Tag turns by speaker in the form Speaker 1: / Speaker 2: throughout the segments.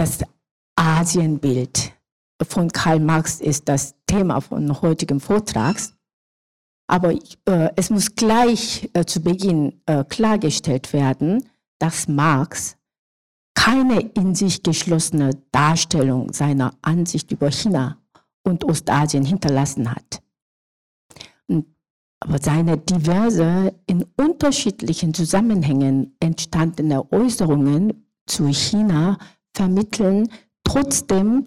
Speaker 1: das Asienbild von Karl Marx ist das Thema von heutigem Vortrags. Aber äh, es muss gleich äh, zu Beginn äh, klargestellt werden, dass Marx keine in sich geschlossene Darstellung seiner Ansicht über China und Ostasien hinterlassen hat. Aber seine diverse, in unterschiedlichen Zusammenhängen entstandene Äußerungen zu China vermitteln trotzdem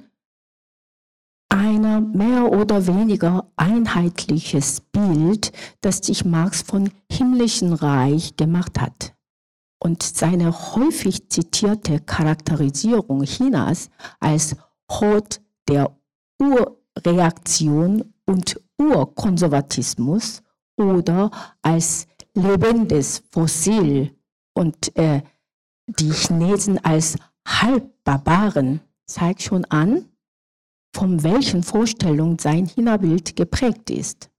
Speaker 1: ein mehr oder weniger einheitliches Bild, das sich Marx von himmlischen Reich gemacht hat. Und seine häufig zitierte Charakterisierung Chinas als Hort der Urreaktion und Urkonservatismus oder als lebendes Fossil und äh, die Chinesen als Halbbarbaren zeigt schon an, von welchen Vorstellungen sein China-Bild geprägt ist.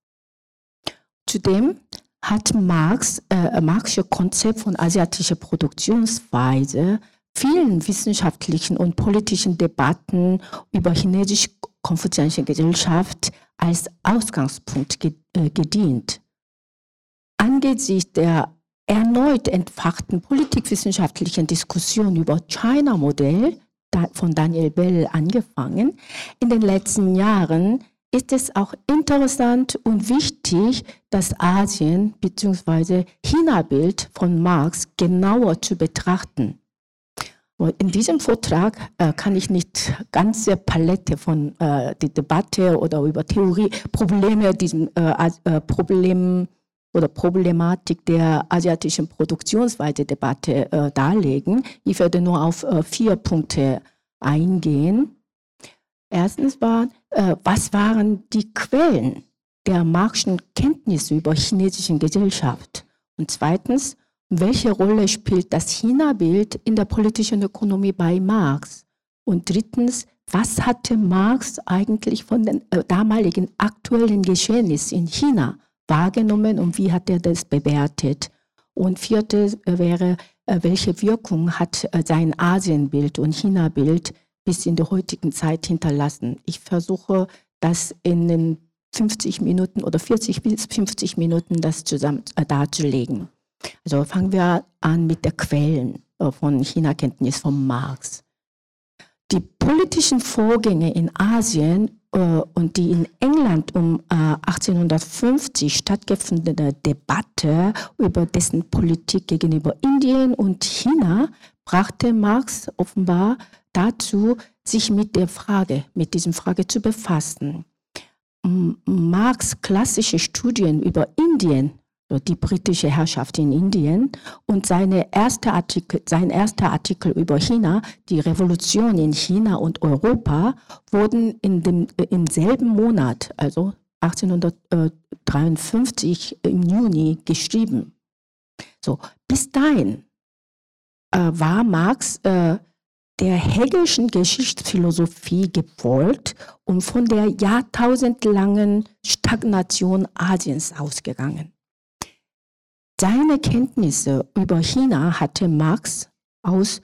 Speaker 1: Zudem hat Marx, äh, Marxische Konzept von asiatischer Produktionsweise vielen wissenschaftlichen und politischen Debatten über chinesisch-konfuzianische Gesellschaft als Ausgangspunkt äh, gedient. Angesichts der erneut entfachten politikwissenschaftlichen Diskussion über China-Modell von Daniel Bell angefangen. In den letzten Jahren ist es auch interessant und wichtig, das Asien- bzw. China-Bild von Marx genauer zu betrachten. In diesem Vortrag äh, kann ich nicht ganze Palette von äh, der Debatte oder über Theorie, Probleme, diesem äh, äh Problem oder Problematik der asiatischen Produktionsweise Debatte äh, darlegen. Ich werde nur auf äh, vier Punkte eingehen. Erstens war, äh, was waren die Quellen der marxischen Kenntnisse über chinesische Gesellschaft? Und zweitens, welche Rolle spielt das China-Bild in der politischen Ökonomie bei Marx? Und drittens, was hatte Marx eigentlich von den äh, damaligen aktuellen Geschehnissen in China wahrgenommen und wie hat er das bewertet? Und viertes wäre, äh, welche Wirkung hat äh, sein Asienbild und China-Bild bis in die heutigen Zeit hinterlassen? Ich versuche, das in den 50 Minuten oder 40 bis 50 Minuten das zusammen äh, darzulegen. Also fangen wir an mit den Quellen von China-Kenntnis von Marx. Die politischen Vorgänge in Asien äh, und die in England um 1850 äh, stattgefundene Debatte über dessen Politik gegenüber Indien und China brachte Marx offenbar dazu, sich mit der Frage, mit diesem Frage zu befassen. Marx klassische Studien über Indien die britische Herrschaft in Indien und seine erste Artikel, sein erster Artikel über China, die Revolution in China und Europa, wurden in dem, im selben Monat, also 1853 im Juni geschrieben. So, bis dahin äh, war Marx äh, der Hegelschen Geschichtsphilosophie gefolgt und von der jahrtausendlangen Stagnation Asiens ausgegangen. Seine Kenntnisse über China hatte Marx aus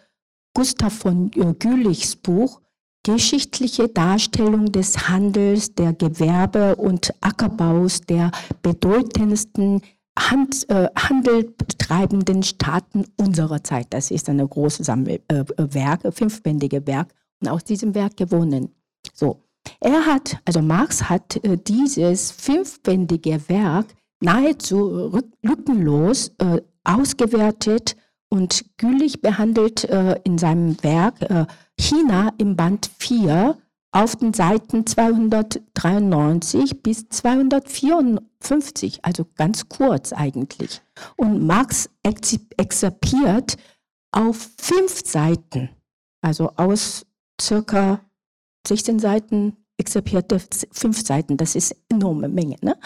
Speaker 1: Gustav von Gülichs Buch Geschichtliche Darstellung des Handels, der Gewerbe und Ackerbaus der bedeutendsten Hand, äh, Handel betreibenden Staaten unserer Zeit. Das ist ein großes Sammelwerk, äh, fünfbändige Werk und aus diesem Werk gewonnen. So. Er hat, also Marx hat äh, dieses fünfbändige Werk nahezu lückenlos äh, ausgewertet und gülig behandelt äh, in seinem Werk äh, China im Band 4 auf den Seiten 293 bis 254, also ganz kurz eigentlich. Und Marx exerpiert auf fünf Seiten, also aus circa 16 Seiten exerpierte fünf Seiten, das ist eine enorme Menge. Ne?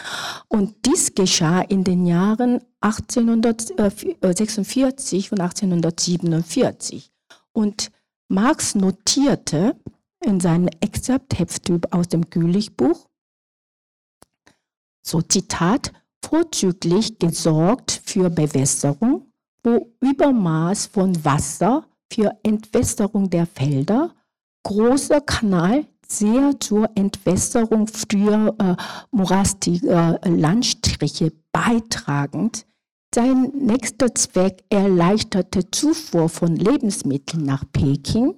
Speaker 1: Und dies geschah in den Jahren 1846 und 1847. Und Marx notierte in seinem Exzerptheft aus dem Gülich-Buch, so Zitat, vorzüglich gesorgt für Bewässerung, wo Übermaß von Wasser für Entwässerung der Felder großer Kanal, sehr zur Entwässerung früher äh, morastiger Landstriche beitragend. Sein nächster Zweck erleichterte Zufuhr von Lebensmitteln nach Peking,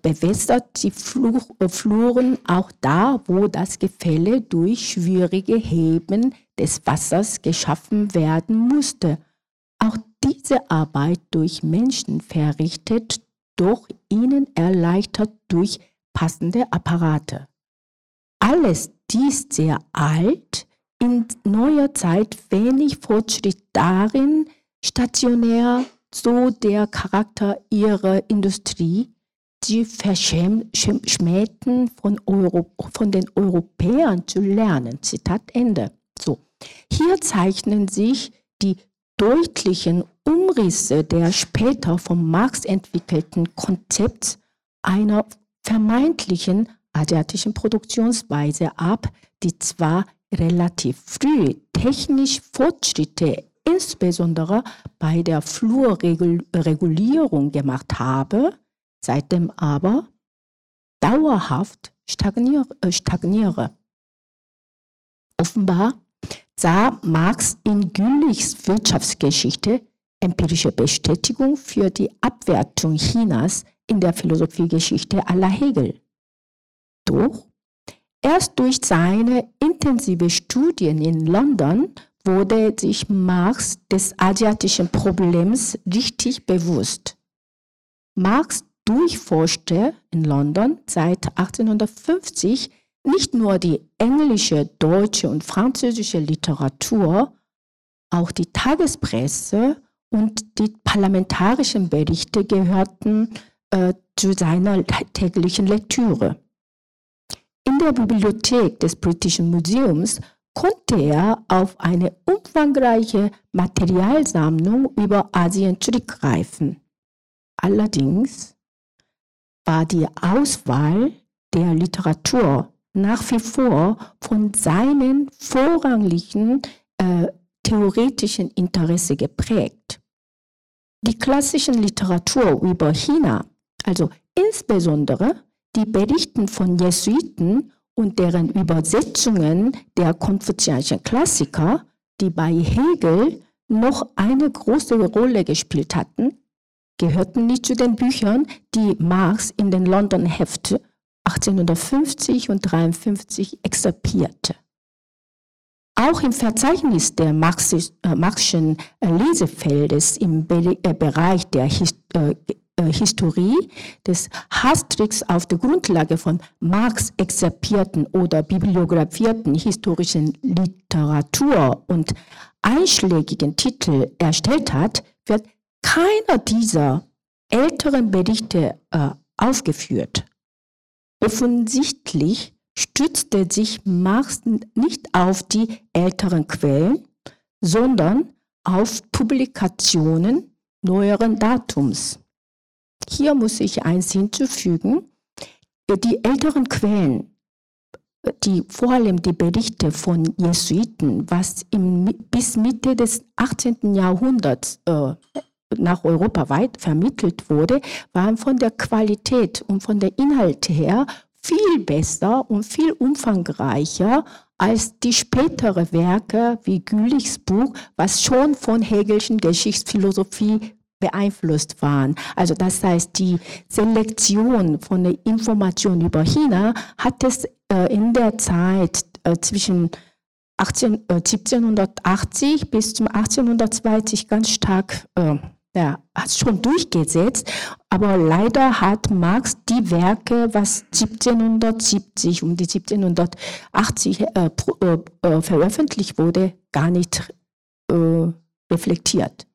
Speaker 1: bewässert die Fluch, äh, Fluren auch da, wo das Gefälle durch schwierige Heben des Wassers geschaffen werden musste. Auch diese Arbeit durch Menschen verrichtet, doch ihnen erleichtert durch passende Apparate. Alles dies sehr alt, in neuer Zeit wenig Fortschritt darin, stationär, so der Charakter ihrer Industrie, die verschmähten von, von den Europäern zu lernen. Zitat Ende. So. Hier zeichnen sich die deutlichen Umrisse der später von Marx entwickelten Konzepts einer vermeintlichen asiatischen Produktionsweise ab, die zwar relativ früh technisch Fortschritte insbesondere bei der Flurregulierung gemacht habe, seitdem aber dauerhaft stagniere. Äh, stagniere. Offenbar sah Marx in Güllichs Wirtschaftsgeschichte empirische Bestätigung für die Abwertung Chinas in der Philosophiegeschichte aller Hegel. Doch erst durch seine intensive Studien in London wurde sich Marx des asiatischen Problems richtig bewusst. Marx durchforschte in London seit 1850 nicht nur die englische, deutsche und französische Literatur, auch die Tagespresse und die parlamentarischen Berichte gehörten äh, zu seiner täglichen Lektüre. In der Bibliothek des Britischen Museums konnte er auf eine umfangreiche Materialsammlung über Asien zurückgreifen. Allerdings war die Auswahl der Literatur nach wie vor von seinen vorranglichen äh, theoretischen Interesse geprägt. Die klassischen Literatur über China, also insbesondere die Berichten von Jesuiten und deren Übersetzungen der konfuzianischen Klassiker, die bei Hegel noch eine große Rolle gespielt hatten, gehörten nicht zu den Büchern, die Marx in den London Heft 1850 und 1853 exerpierte. Auch im Verzeichnis der äh, Marxischen Lesefeldes im äh, Bereich der Hist äh, Historie des Hastricks auf der Grundlage von Marx exerpierten oder bibliografierten historischen Literatur und einschlägigen Titel erstellt hat, wird keiner dieser älteren Berichte äh, aufgeführt. Offensichtlich stützte sich Marx nicht auf die älteren Quellen, sondern auf Publikationen neueren Datums. Hier muss ich eins hinzufügen. Die älteren Quellen, die, vor allem die Berichte von Jesuiten, was im, bis Mitte des 18. Jahrhunderts äh, nach Europa weit vermittelt wurde, waren von der Qualität und von der Inhalte her viel besser und viel umfangreicher als die spätere Werke wie Gülichs Buch, was schon von Hegelschen Geschichtsphilosophie beeinflusst waren. Also das heißt, die Selektion von der Information über China hat es äh, in der Zeit äh, zwischen 18, äh, 1780 bis zum 1820 ganz stark äh, ja, hat schon durchgesetzt, aber leider hat Marx die Werke, was 1770 um die 1780 äh, äh, veröffentlicht wurde, gar nicht reflektiert.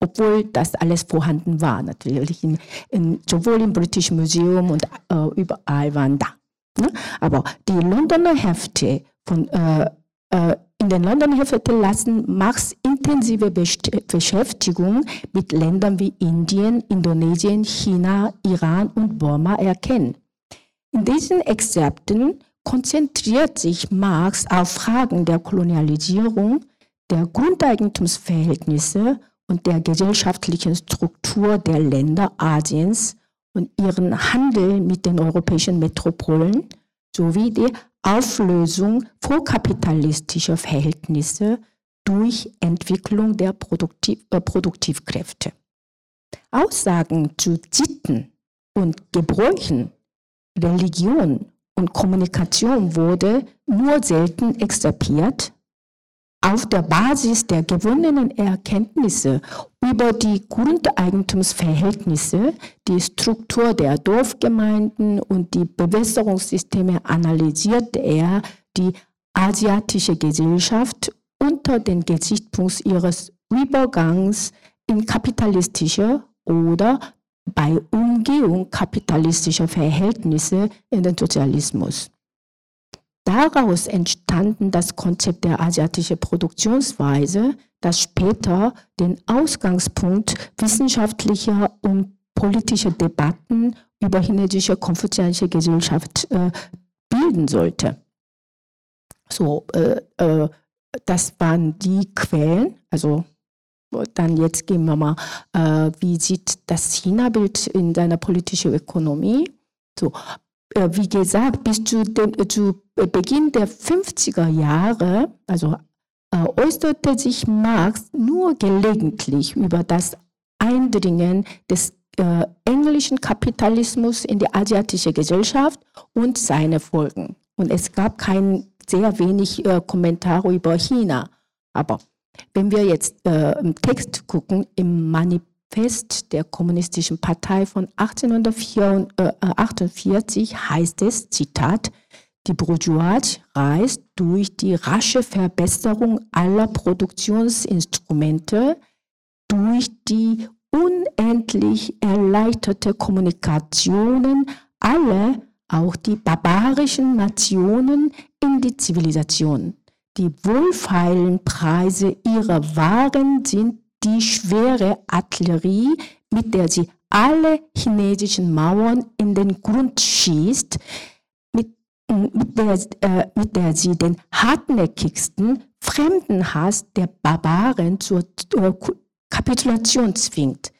Speaker 1: Obwohl das alles vorhanden war, natürlich, in, in, sowohl im British Museum und äh, überall waren da. Ne? Aber die Londoner Hefte von äh, in den London-Heften lassen Marx intensive Beschäftigung mit Ländern wie Indien, Indonesien, China, Iran und Burma erkennen. In diesen Exzerpten konzentriert sich Marx auf Fragen der Kolonialisierung, der Grundeigentumsverhältnisse und der gesellschaftlichen Struktur der Länder Asiens und ihren Handel mit den europäischen Metropolen sowie die Auflösung vorkapitalistischer Verhältnisse durch Entwicklung der Produktiv äh, Produktivkräfte. Aussagen zu Sitten und Gebräuchen, Religion und Kommunikation wurde nur selten extrapiert auf der Basis der gewonnenen Erkenntnisse über die Grundeigentumsverhältnisse, die Struktur der Dorfgemeinden und die Bewässerungssysteme analysierte er die asiatische Gesellschaft unter den Gesichtspunkt ihres Übergangs in kapitalistische oder bei Umgehung kapitalistischer Verhältnisse in den Sozialismus. Daraus entstanden das Konzept der asiatischen Produktionsweise, das später den Ausgangspunkt wissenschaftlicher und politischer Debatten über chinesische konfuzianische Gesellschaft äh, bilden sollte. So, äh, äh, das waren die Quellen, also dann jetzt gehen wir mal, äh, wie sieht das China-Bild in seiner politischen Ökonomie? So, wie gesagt, bis zu, dem, äh, zu Beginn der 50er Jahre, also äh, äußerte sich Marx nur gelegentlich über das Eindringen des äh, englischen Kapitalismus in die asiatische Gesellschaft und seine Folgen. Und es gab kein sehr wenig äh, Kommentare über China. Aber wenn wir jetzt äh, im Text gucken, im Manifest Manifest der Kommunistischen Partei von 1848 heißt es, Zitat, die Bourgeoisie reist durch die rasche Verbesserung aller Produktionsinstrumente, durch die unendlich erleichterte Kommunikationen alle, auch die barbarischen Nationen, in die Zivilisation. Die wohlfeilen Preise ihrer Waren sind die schwere Artillerie, mit der sie alle chinesischen Mauern in den Grund schießt, mit, mit, der, äh, mit der sie den hartnäckigsten Fremdenhass der Barbaren zur äh, Kapitulation zwingt.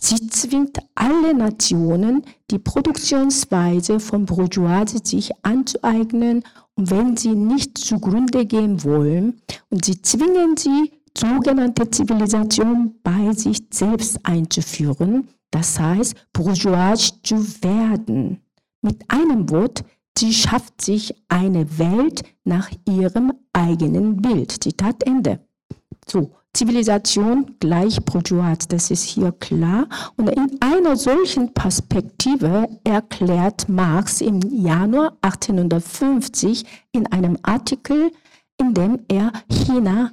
Speaker 1: Sie zwingt alle Nationen, die Produktionsweise von Bourgeoisie sich anzueignen und wenn sie nicht zugrunde gehen wollen, und sie zwingen sie, sogenannte Zivilisation bei sich selbst einzuführen, das heißt, bourgeois zu werden. Mit einem Wort, sie schafft sich eine Welt nach ihrem eigenen Bild. Zitat Ende. So, Zivilisation gleich bourgeois, das ist hier klar. Und in einer solchen Perspektive erklärt Marx im Januar 1850 in einem Artikel, in dem er China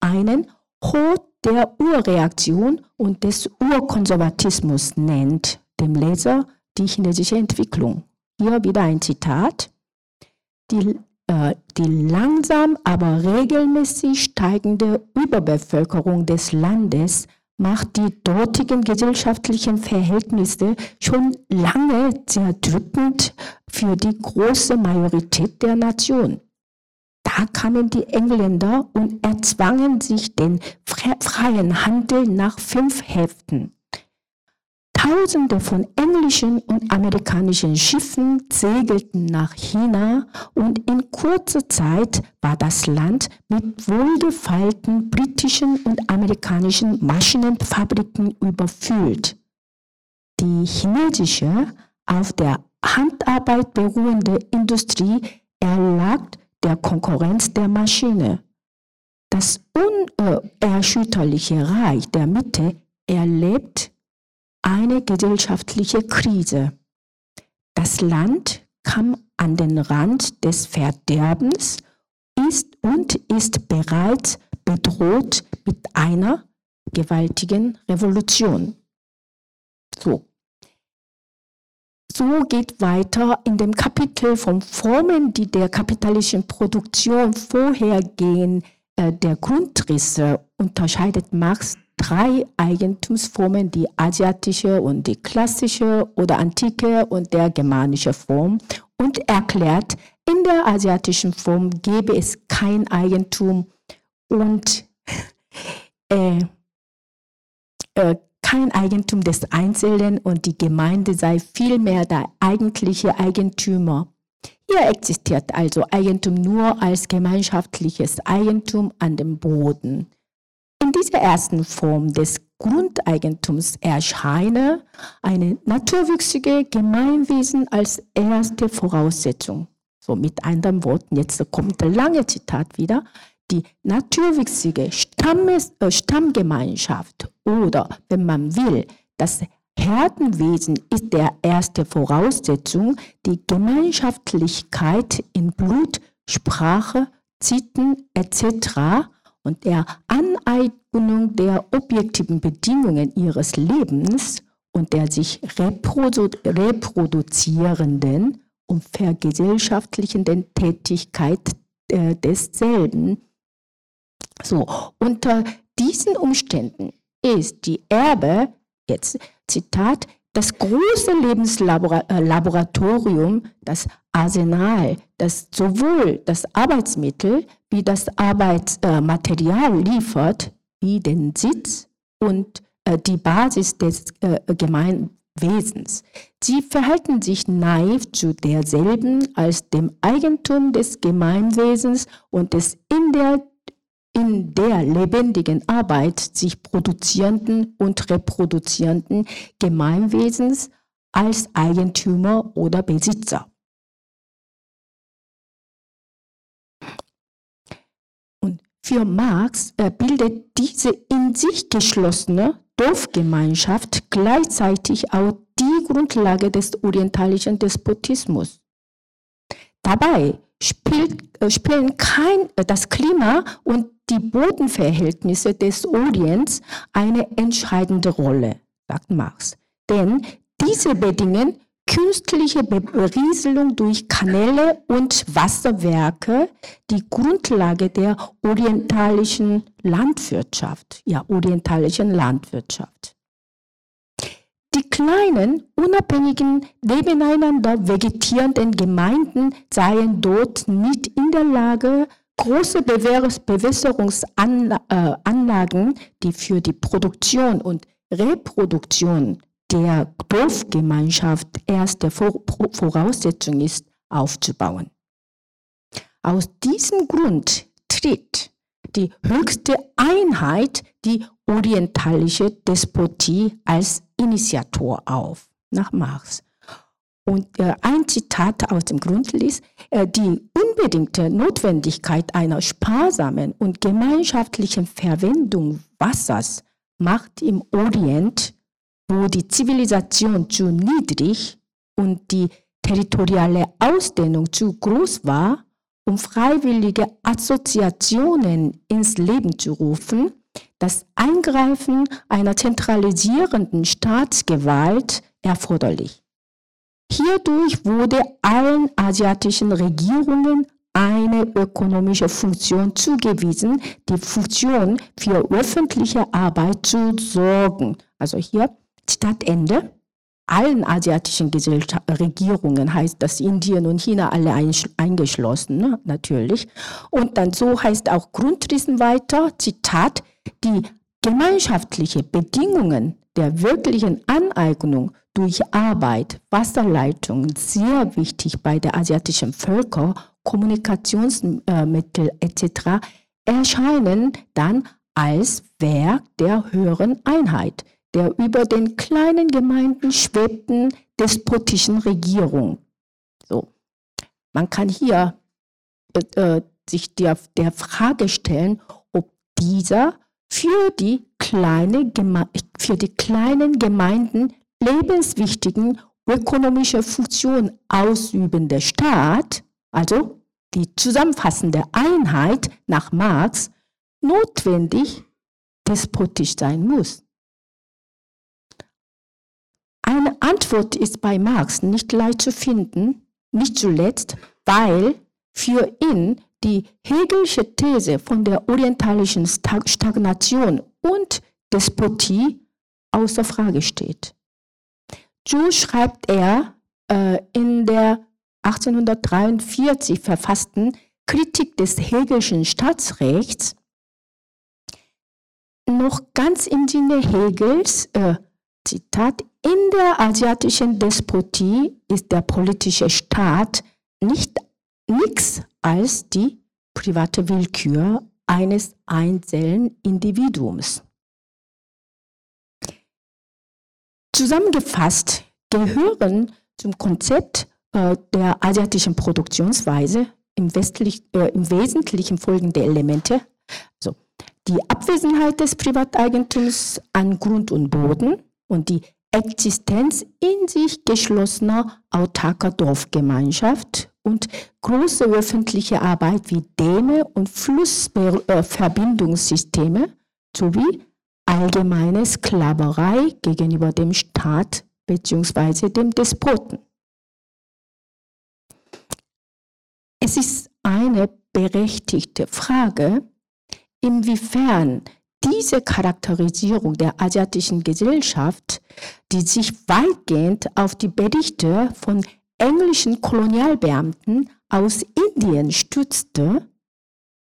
Speaker 1: einen Hot der Urreaktion und des Urkonservatismus nennt, dem Leser die chinesische Entwicklung. Hier wieder ein Zitat. Die, äh, die langsam, aber regelmäßig steigende Überbevölkerung des Landes macht die dortigen gesellschaftlichen Verhältnisse schon lange sehr drückend für die große Majorität der Nation. Da kamen die Engländer und erzwangen sich den freien Handel nach fünf Heften. Tausende von englischen und amerikanischen Schiffen segelten nach China und in kurzer Zeit war das Land mit wohlgefeilten britischen und amerikanischen Maschinenfabriken überfüllt. Die chinesische, auf der Handarbeit beruhende Industrie erlag der Konkurrenz der Maschine. Das unerschütterliche Reich der Mitte erlebt eine gesellschaftliche Krise. Das Land kam an den Rand des Verderbens ist und ist bereits bedroht mit einer gewaltigen Revolution. So, so geht weiter in dem Kapitel von Formen, die der kapitalistischen Produktion vorhergehen, äh, der Grundrisse. Unterscheidet Marx drei Eigentumsformen, die asiatische und die klassische oder antike und der germanische Form und erklärt, in der asiatischen Form gäbe es kein Eigentum und äh, äh, kein Eigentum des Einzelnen und die Gemeinde sei vielmehr der eigentliche Eigentümer. Hier existiert also Eigentum nur als gemeinschaftliches Eigentum an dem Boden. In dieser ersten Form des Grundeigentums erscheine eine naturwüchsige Gemeinwesen als erste Voraussetzung. So mit anderen Worten, jetzt kommt der lange Zitat wieder, die naturwüchsige Stammes, äh, Stammgemeinschaft oder, wenn man will, das Herdenwesen ist der erste Voraussetzung, die Gemeinschaftlichkeit in Blut, Sprache, Sitten etc. und der Aneignung der objektiven Bedingungen ihres Lebens und der sich reprodu reproduzierenden und vergesellschaftlichenden Tätigkeit äh, desselben. So, unter diesen Umständen ist die Erbe, jetzt Zitat, das große Lebenslaboratorium, das Arsenal, das sowohl das Arbeitsmittel wie das Arbeitsmaterial liefert, wie den Sitz und äh, die Basis des äh, Gemein Wesens. Sie verhalten sich naiv zu derselben als dem Eigentum des Gemeinwesens und des in der, in der lebendigen Arbeit sich produzierenden und reproduzierenden Gemeinwesens als Eigentümer oder Besitzer. Und für Marx äh, bildet diese in sich geschlossene Dorfgemeinschaft gleichzeitig auch die Grundlage des orientalischen Despotismus. Dabei spielt, äh, spielen kein, äh, das Klima und die Bodenverhältnisse des Orients eine entscheidende Rolle, sagt Marx. Denn diese bedingen künstliche Berieselung durch Kanäle und Wasserwerke die Grundlage der orientalischen Landwirtschaft, ja, orientalischen Landwirtschaft. Die kleinen, unabhängigen, nebeneinander vegetierenden Gemeinden seien dort nicht in der Lage, große Bewässerungsanlagen, die für die Produktion und Reproduktion der Dorfgemeinschaft erste Voraussetzung ist, aufzubauen. Aus diesem Grund tritt die höchste Einheit, die orientalische Despotie, als Initiator auf, nach Marx. Und äh, ein Zitat aus dem Grundlist, äh, die unbedingte Notwendigkeit einer sparsamen und gemeinschaftlichen Verwendung Wassers macht im Orient wo die Zivilisation zu niedrig und die territoriale Ausdehnung zu groß war, um freiwillige Assoziationen ins Leben zu rufen, das Eingreifen einer zentralisierenden Staatsgewalt erforderlich. Hierdurch wurde allen asiatischen Regierungen eine ökonomische Funktion zugewiesen, die Funktion für öffentliche Arbeit zu sorgen. Also hier Zitat Ende. Allen asiatischen Regierungen heißt das Indien und China alle eingeschlossen, ne? natürlich. Und dann so heißt auch Grundrissen weiter, Zitat, die gemeinschaftliche Bedingungen der wirklichen Aneignung durch Arbeit, Wasserleitungen sehr wichtig bei der asiatischen Völker, Kommunikationsmittel etc. erscheinen dann als Werk der höheren Einheit der über den kleinen Gemeinden schwebten despotischen Regierung. So. Man kann hier äh, äh, sich der, der Frage stellen, ob dieser für die, kleine für die kleinen Gemeinden lebenswichtigen ökonomische Funktion ausübende Staat, also die zusammenfassende Einheit nach Marx, notwendig despotisch sein muss. Eine Antwort ist bei Marx nicht leicht zu finden, nicht zuletzt, weil für ihn die Hegelsche These von der orientalischen Stagnation und Despotie außer Frage steht. So schreibt er äh, in der 1843 verfassten Kritik des Hegelschen Staatsrechts, noch ganz im Sinne Hegels, äh, Zitat, in der asiatischen Despotie ist der politische Staat nicht nichts als die private Willkür eines einzelnen Individuums. Zusammengefasst gehören zum Konzept äh, der asiatischen Produktionsweise im, äh, im Wesentlichen folgende Elemente. Also die Abwesenheit des Privateigentums an Grund und Boden und die Existenz in sich geschlossener autarker Dorfgemeinschaft und große öffentliche Arbeit wie Dämme und Flussverbindungssysteme sowie allgemeine Sklaverei gegenüber dem Staat bzw. dem Despoten. Es ist eine berechtigte Frage, inwiefern diese Charakterisierung der asiatischen Gesellschaft, die sich weitgehend auf die Berichte von englischen Kolonialbeamten aus Indien stützte,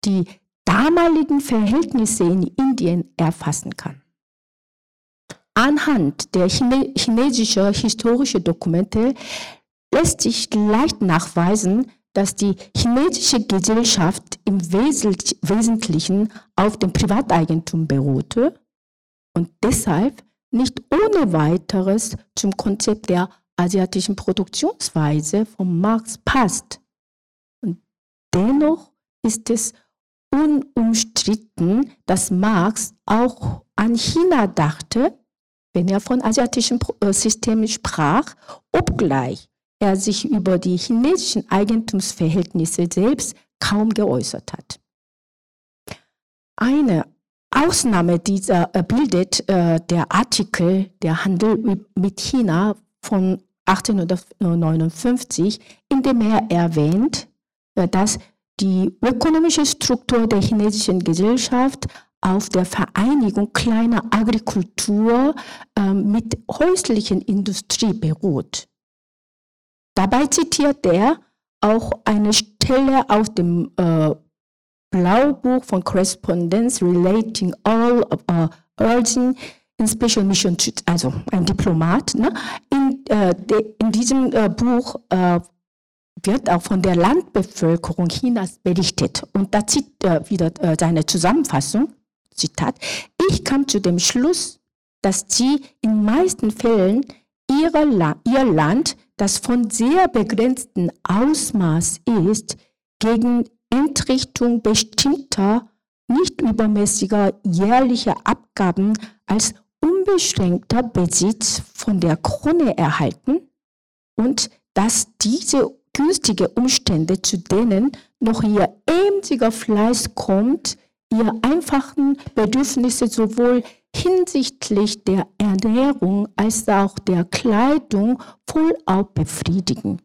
Speaker 1: die damaligen Verhältnisse in Indien erfassen kann. Anhand der Chine chinesischen historischen Dokumente lässt sich leicht nachweisen, dass die chinesische Gesellschaft im Wesentlichen auf dem Privateigentum beruhte und deshalb nicht ohne weiteres zum Konzept der asiatischen Produktionsweise von Marx passt. Und dennoch ist es unumstritten, dass Marx auch an China dachte, wenn er von asiatischen äh, Systemen sprach, obgleich er sich über die chinesischen Eigentumsverhältnisse selbst kaum geäußert hat. Eine Ausnahme dieser äh, bildet äh, der Artikel Der Handel mit China von 1859, in dem er erwähnt, äh, dass die ökonomische Struktur der chinesischen Gesellschaft auf der Vereinigung kleiner Agrikultur äh, mit häuslichen Industrie beruht. Dabei zitiert er auch eine Stelle aus dem äh, Blaubuch von Correspondence Relating All of uh, Urging in Special Mission, also ein Diplomat. Ne? In, äh, de, in diesem äh, Buch äh, wird auch von der Landbevölkerung Chinas berichtet. Und da zieht er wieder äh, seine Zusammenfassung, Zitat, ich kam zu dem Schluss, dass sie in meisten Fällen La ihr Land, das von sehr begrenztem Ausmaß ist, gegen Entrichtung bestimmter, nicht übermäßiger jährlicher Abgaben als unbeschränkter Besitz von der Krone erhalten und dass diese günstige Umstände, zu denen noch ihr emsiger Fleiß kommt, ihr einfachen Bedürfnisse sowohl hinsichtlich der Ernährung als auch der Kleidung vollauf befriedigen.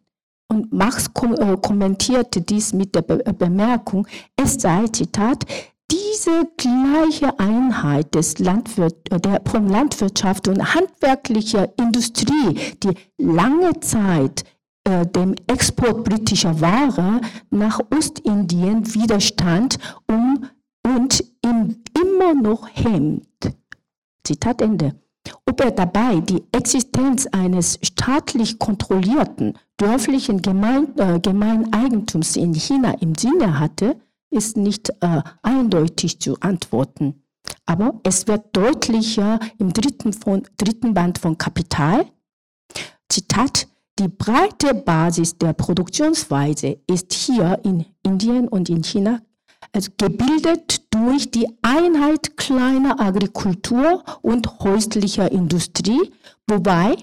Speaker 1: Und Marx äh, kommentierte dies mit der Bemerkung, es sei, Zitat, diese gleiche Einheit des Landwirt, der, von Landwirtschaft und handwerklicher Industrie, die lange Zeit äh, dem Export britischer Ware nach Ostindien widerstand um, und ihn immer noch hemmt. Zitat Ende. Ob er dabei die Existenz eines staatlich kontrollierten dörflichen äh, Gemeineigentums in China im Sinne hatte, ist nicht äh, eindeutig zu antworten. Aber es wird deutlicher im dritten, von, dritten Band von Kapital. Zitat, die breite Basis der Produktionsweise ist hier in Indien und in China also gebildet durch die Einheit kleiner Agrikultur und häuslicher Industrie, wobei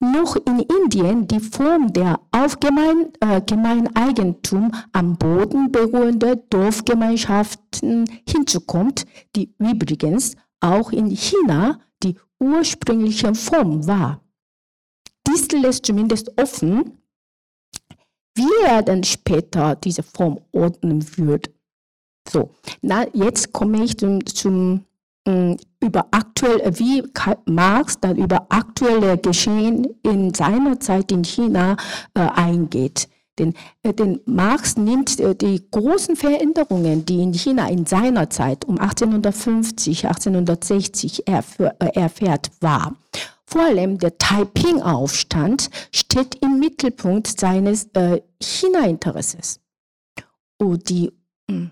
Speaker 1: noch in Indien die Form der auf Gemein, äh, Gemeineigentum am Boden beruhende Dorfgemeinschaften hinzukommt, die übrigens auch in China die ursprüngliche Form war. Dies lässt zumindest offen, wie er dann später diese Form ordnen würde. So, na, jetzt komme ich zum, zum über aktuell, wie Marx dann über aktuelle Geschehen in seiner Zeit in China äh, eingeht. Denn, äh, denn Marx nimmt äh, die großen Veränderungen, die in China in seiner Zeit um 1850, 1860 erf- äh, erfährt, wahr. Vor allem der Taiping-Aufstand steht im Mittelpunkt seines äh, China-Interesses. Und die, hm,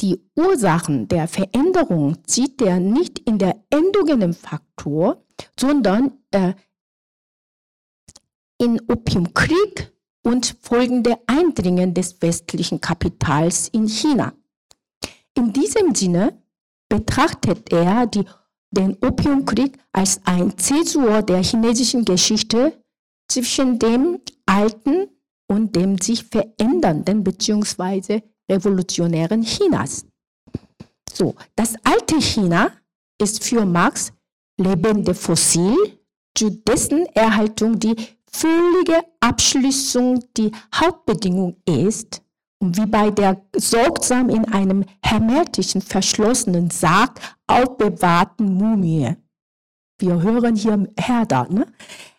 Speaker 1: die Ursachen der Veränderung sieht er nicht in der endogenen Faktor, sondern äh, in Opiumkrieg und folgende Eindringen des westlichen Kapitals in China. In diesem Sinne betrachtet er die, den Opiumkrieg als ein Zäsur der chinesischen Geschichte zwischen dem alten und dem sich verändernden bzw. revolutionären Chinas. So, das alte China ist für Marx lebende Fossil, zu dessen Erhaltung die völlige Abschließung die Hauptbedingung ist und wie bei der sorgsam in einem hermetischen verschlossenen Sarg aufbewahrten Mumie. Wir hören hier Herder. Ne?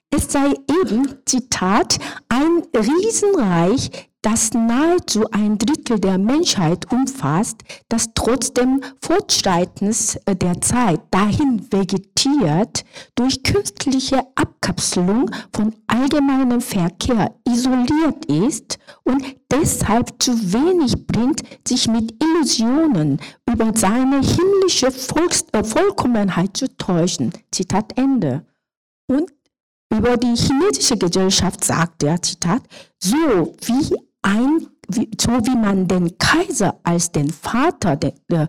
Speaker 1: Es sei eben, Zitat, ein Riesenreich, das nahezu ein Drittel der Menschheit umfasst, das trotz dem Fortschreitens äh, der Zeit dahin vegetiert, durch künstliche Abkapselung von allgemeinem Verkehr isoliert ist und deshalb zu wenig bringt, sich mit Illusionen über seine himmlische Volks äh, Vollkommenheit zu täuschen. Zitat Ende. Und über die chinesische Gesellschaft sagt er, Zitat, so wie ein, so wie man den Kaiser als den Vater de, de,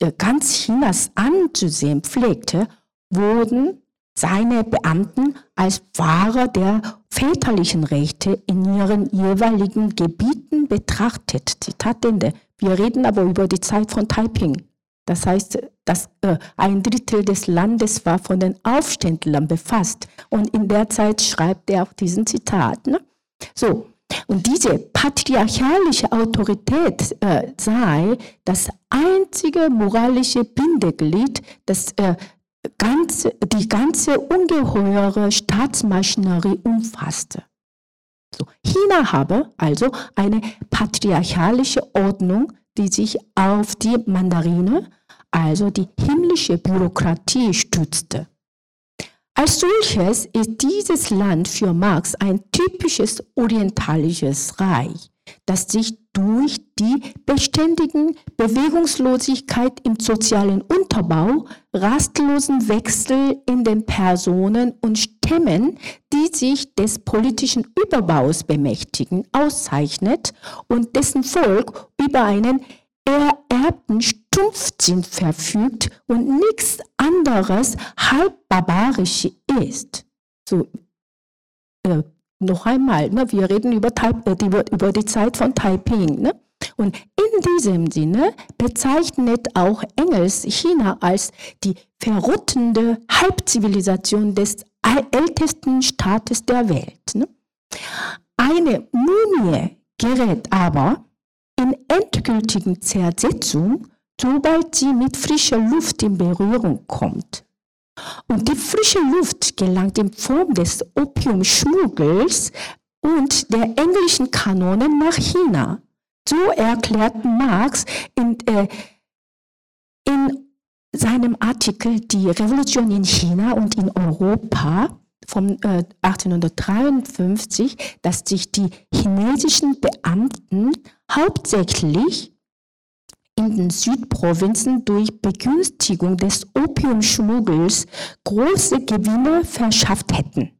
Speaker 1: de ganz Chinas anzusehen pflegte, wurden seine Beamten als Wahrer der väterlichen Rechte in ihren jeweiligen Gebieten betrachtet. Zitat Ende. Wir reden aber über die Zeit von Taiping. Das heißt, dass, äh, ein Drittel des Landes war von den Aufständlern befasst. Und in der Zeit schreibt er auch diesen Zitat. Ne? So, und diese patriarchalische Autorität äh, sei das einzige moralische Bindeglied, das äh, ganze, die ganze ungeheure Staatsmaschinerie umfasste. So, China habe also eine patriarchalische Ordnung, die sich auf die Mandarine, also die himmlische Bürokratie, stützte. Als solches ist dieses Land für Marx ein typisches orientalisches Reich, das sich durch die beständigen Bewegungslosigkeit im sozialen Unterbau, rastlosen Wechsel in den Personen und Stämmen, die sich des politischen Überbaus bemächtigen, auszeichnet und dessen Volk über einen ererbten Stumpfsinn verfügt und nichts anderes halb barbarisch ist. So, äh, noch einmal, ne, wir reden über, äh, die, über die Zeit von Taiping. Ne? Und in diesem Sinne bezeichnet auch Engels China als die verrottende Halbzivilisation des ältesten Staates der Welt. Ne? Eine Mumie gerät aber in endgültigen Zersetzung, sobald sie mit frischer Luft in Berührung kommt. Und die frische Luft gelangt in Form des Opiumschmuggels und der englischen Kanonen nach China. So erklärt Marx in, äh, in seinem Artikel Die Revolution in China und in Europa von äh, 1853, dass sich die chinesischen Beamten hauptsächlich in den Südprovinzen durch Begünstigung des Opiumschmuggels große Gewinne verschafft hätten.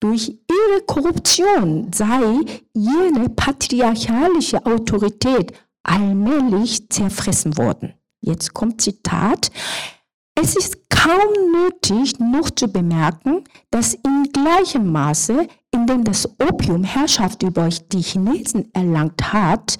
Speaker 1: Durch ihre Korruption sei jene patriarchalische Autorität allmählich zerfressen worden. Jetzt kommt Zitat. Es ist kaum nötig, noch zu bemerken, dass in gleichem Maße, in dem das Opium Herrschaft über die Chinesen erlangt hat,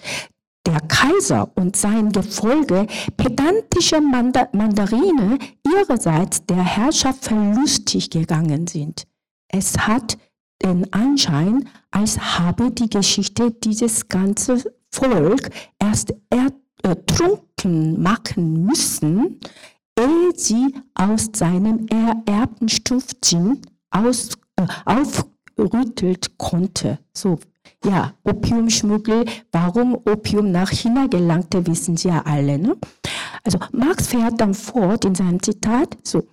Speaker 1: der Kaiser und sein Gefolge pedantische Mandarine ihrerseits der Herrschaft verlustig gegangen sind. Es hat den Anschein, als habe die Geschichte dieses ganze Volk erst ertrunken machen müssen, ehe sie aus seinem ererbten Stumpfsinn aus, äh, auf, wachgerüttelt konnte. So, ja, Opiumschmuggel, warum Opium nach China gelangte, wissen Sie ja alle. Ne? Also Marx fährt dann fort in seinem Zitat, so,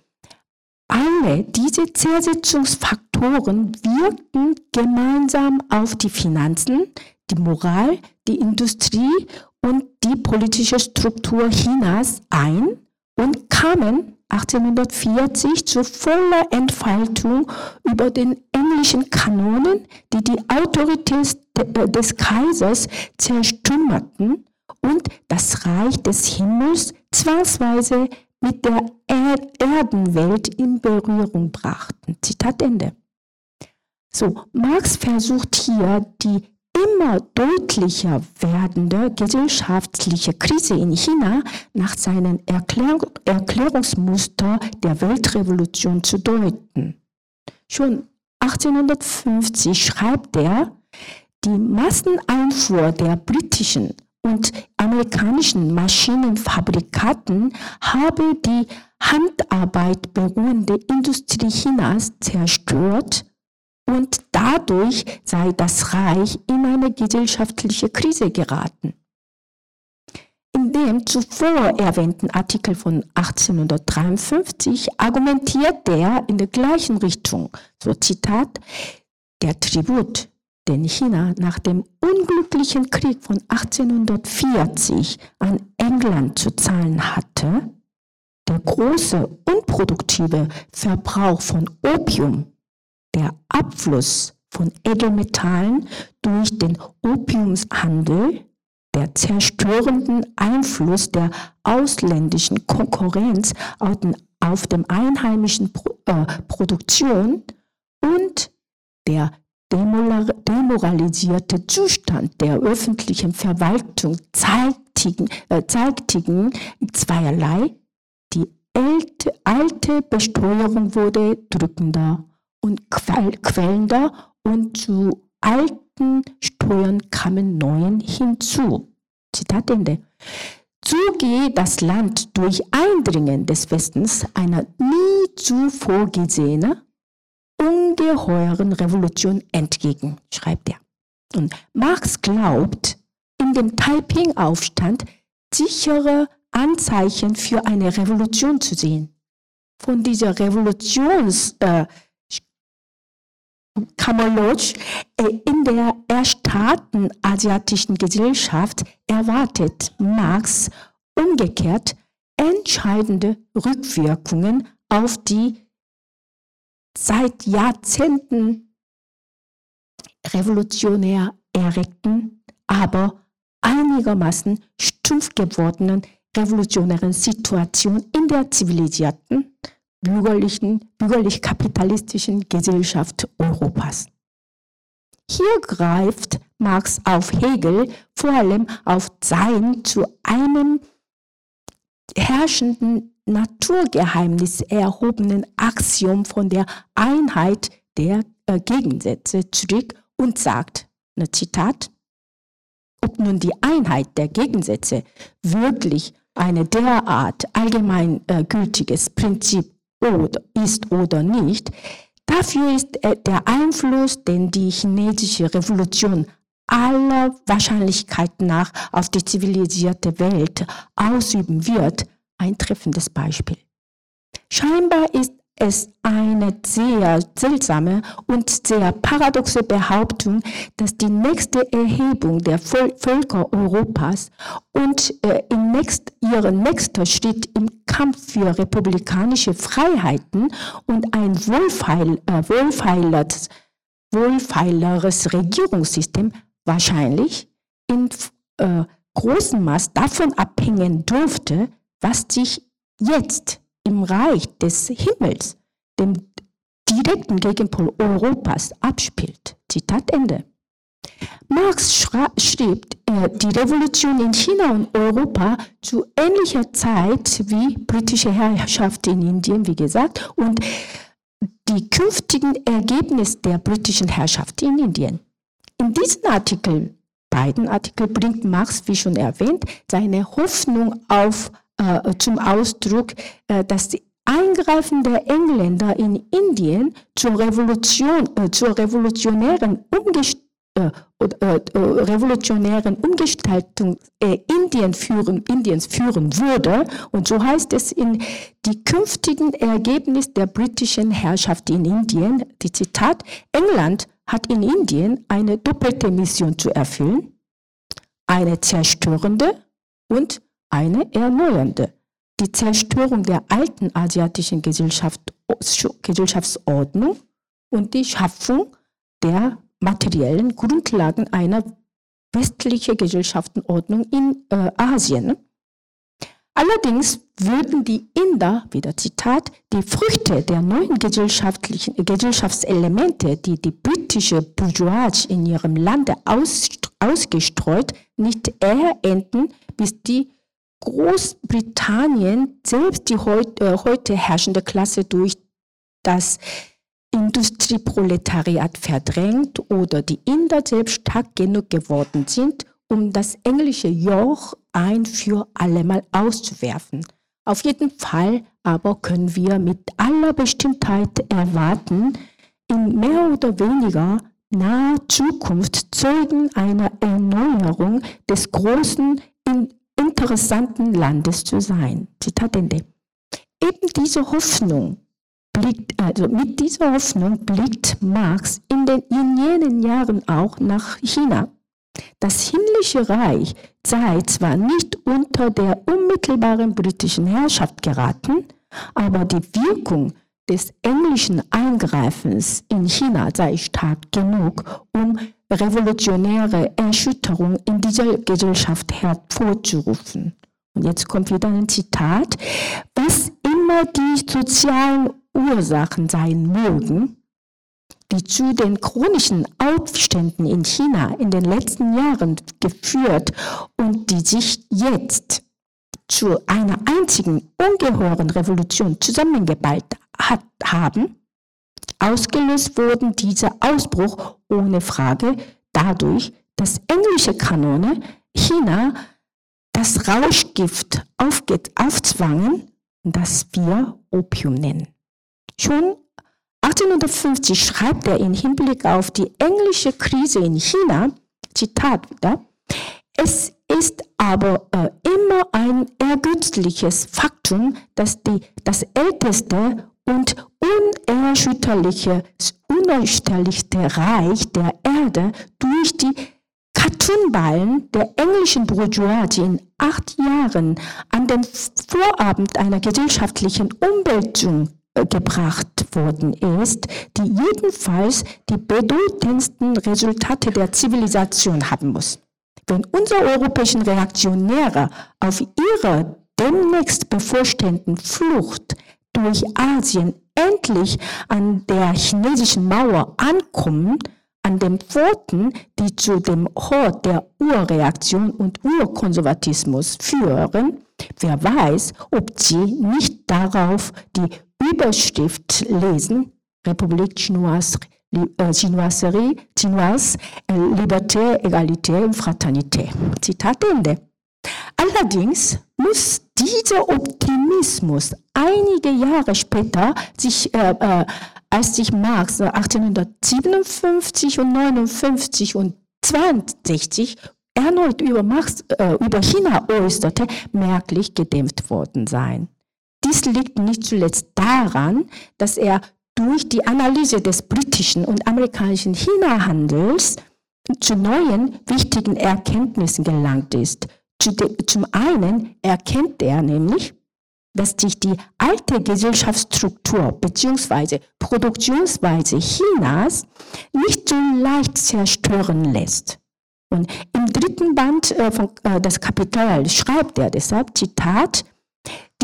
Speaker 1: alle diese Zersetzungsfaktoren wirken gemeinsam auf die Finanzen, die Moral, die Industrie und die politische Struktur Chinas ein und kamen 1840 zu voller Entfaltung über den englischen Kanonen, die die Autorität äh, des Kaisers zerstümmerten und das Reich des Himmels zwangsweise mit der Erdenwelt in Berührung brachten. Zitat Ende. So, Marx versucht hier die immer deutlicher werdende gesellschaftliche Krise in China nach seinen Erklär Erklärungsmuster der Weltrevolution zu deuten. Schon 1850 schreibt er, die Masseneinfuhr der britischen und amerikanischen Maschinenfabrikaten habe die Handarbeit beruhende Industrie Chinas zerstört und dadurch sei das Reich in eine gesellschaftliche Krise geraten. In dem zuvor erwähnten Artikel von 1853 argumentiert er in der gleichen Richtung, so Zitat, der Tribut, den China nach dem unglücklichen Krieg von 1840 an England zu zahlen hatte, der große unproduktive Verbrauch von Opium der Abfluss von Edelmetallen durch den Opiumshandel, der zerstörenden Einfluss der ausländischen Konkurrenz auf dem einheimischen äh, Produktion und der demoralisierte Zustand der öffentlichen Verwaltung zeigtigen, äh, zeigtigen zweierlei. Die alte Besteuerung wurde drückender und quellender und zu alten Steuern kamen neuen hinzu. Zitat Ende. So gehe das Land durch Eindringen des Westens einer nie zuvor gesehenen, ungeheuren Revolution entgegen, schreibt er. Und Marx glaubt, in dem Taiping-Aufstand sichere Anzeichen für eine Revolution zu sehen. Von dieser Revolutions, äh, Kammerlodge äh, in der erstarrten asiatischen Gesellschaft erwartet Marx umgekehrt entscheidende Rückwirkungen auf die seit Jahrzehnten revolutionär erregten, aber einigermaßen stumpf gewordenen revolutionären Situation in der zivilisierten bürgerlichen, bürgerlich-kapitalistischen Gesellschaft Europas. Hier greift Marx auf Hegel vor allem auf sein zu einem herrschenden Naturgeheimnis erhobenen Axiom von der Einheit der äh, Gegensätze zurück und sagt, ne Zitat, ob nun die Einheit der Gegensätze wirklich eine derart allgemeingültiges äh, Prinzip oder, ist oder nicht, dafür ist äh, der Einfluss, den die chinesische Revolution aller Wahrscheinlichkeit nach auf die zivilisierte Welt ausüben wird, ein treffendes Beispiel. Scheinbar ist es eine sehr seltsame und sehr paradoxe Behauptung, dass die nächste Erhebung der Völker Europas und äh, im nächst, ihren nächster Schritt im Kampf für republikanische Freiheiten und ein wohlfeil, äh, wohlfeileres, wohlfeileres Regierungssystem wahrscheinlich in äh, großem Maß davon abhängen dürfte, was sich jetzt im Reich des Himmels, dem direkten Gegenpol Europas, abspielt. Zitat Ende. Marx schrieb äh, die Revolution in China und Europa zu ähnlicher Zeit wie britische Herrschaft in Indien, wie gesagt, und die künftigen Ergebnisse der britischen Herrschaft in Indien. In diesen Artikel, beiden Artikel, bringt Marx, wie schon erwähnt, seine Hoffnung auf äh, zum Ausdruck, äh, dass die Eingreifen der Engländer in Indien zur, Revolution, äh, zur revolutionären, Umgest äh, äh, revolutionären Umgestaltung Indien führen, Indiens führen würde. Und so heißt es in die künftigen Ergebnisse der britischen Herrschaft in Indien, die Zitat, England hat in Indien eine doppelte Mission zu erfüllen, eine zerstörende und eine erneuernde die Zerstörung der alten asiatischen Gesellschaft, Gesellschaftsordnung und die Schaffung der materiellen Grundlagen einer westlichen Gesellschaftsordnung in äh, Asien. Allerdings würden die Inder, wieder Zitat, die Früchte der neuen gesellschaftlichen Gesellschaftselemente, die die britische Bourgeoisie in ihrem Lande aus, ausgestreut, nicht ernten, bis die Großbritannien selbst die heut, äh, heute herrschende Klasse durch das Industrieproletariat verdrängt oder die Inder selbst stark genug geworden sind, um das englische Joch ein für allemal auszuwerfen. Auf jeden Fall aber können wir mit aller Bestimmtheit erwarten, in mehr oder weniger naher Zukunft Zeugen einer Erneuerung des großen interessanten Landes zu sein. Zitat Ende. Eben diese Hoffnung blickt, also mit dieser Hoffnung blickt Marx in, den, in jenen Jahren auch nach China. Das himmlische Reich sei zwar nicht unter der unmittelbaren britischen Herrschaft geraten, aber die Wirkung des englischen Eingreifens in China sei stark genug, um revolutionäre Erschütterung in dieser Gesellschaft hervorzurufen. Und jetzt kommt wieder ein Zitat. Was immer die sozialen Ursachen sein mögen, die zu den chronischen Aufständen in China in den letzten Jahren geführt und die sich jetzt zu einer einzigen ungeheuren Revolution zusammengeballt hat, haben, Ausgelöst wurden dieser Ausbruch ohne Frage dadurch, dass englische Kanone China das Rauschgift aufzwangen, das wir Opium nennen. Schon 1850 schreibt er im Hinblick auf die englische Krise in China, Zitat wieder, es ist aber äh, immer ein ergötzliches Faktum, dass die, das älteste und unerschütterliche, unerschütterlichste Reich der Erde durch die Kartonballen der englischen Bourgeoisie in acht Jahren an den Vorabend einer gesellschaftlichen Umwälzung äh, gebracht worden ist, die jedenfalls die bedeutendsten Resultate der Zivilisation haben muss. Wenn unsere europäischen Reaktionäre auf ihre demnächst bevorstehenden Flucht durch Asien endlich an der chinesischen Mauer ankommen, an den Pforten, die zu dem Hort der Urreaktion und Urkonservatismus führen, wer weiß, ob sie nicht darauf die Überschrift lesen, Republik Chinoise, äh, Chinoiserie, Chinoise, Liberté, Egalité und Fraternité. Zitat Ende. Allerdings muss dieser Optimismus einige Jahre später sich, äh, äh, als sich Marx 1857 und 59 und 62 erneut über, Marx, äh, über China äußerte, merklich gedämpft worden sein. Dies liegt nicht zuletzt daran, dass er durch die Analyse des britischen und amerikanischen China-Handels zu neuen wichtigen Erkenntnissen gelangt ist – zum einen erkennt er nämlich, dass sich die alte Gesellschaftsstruktur bzw. Produktionsweise Chinas nicht so leicht zerstören lässt. Und im dritten Band äh, von, äh, des Kapitals schreibt er deshalb, Zitat,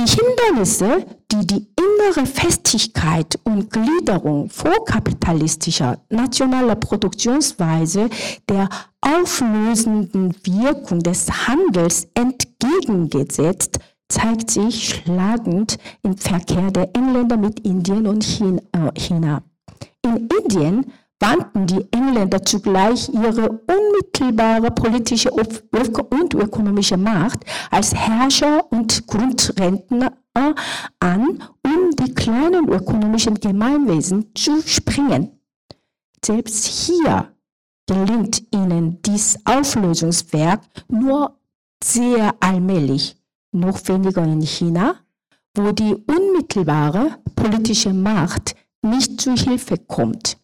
Speaker 1: Hindernisse, die die innere Festigkeit und Gliederung vorkapitalistischer nationaler Produktionsweise der auflösenden Wirkung des Handels entgegengesetzt, zeigt sich schlagend im Verkehr der Engländer mit Indien und China. In Indien wandten die Engländer zugleich ihre unmittelbare politische und ökonomische Macht als Herrscher und Grundrentner an, um die kleinen ökonomischen Gemeinwesen zu springen. Selbst hier gelingt ihnen dies Auflösungswerk nur sehr allmählich, noch weniger in China, wo die unmittelbare politische Macht nicht zu Hilfe kommt.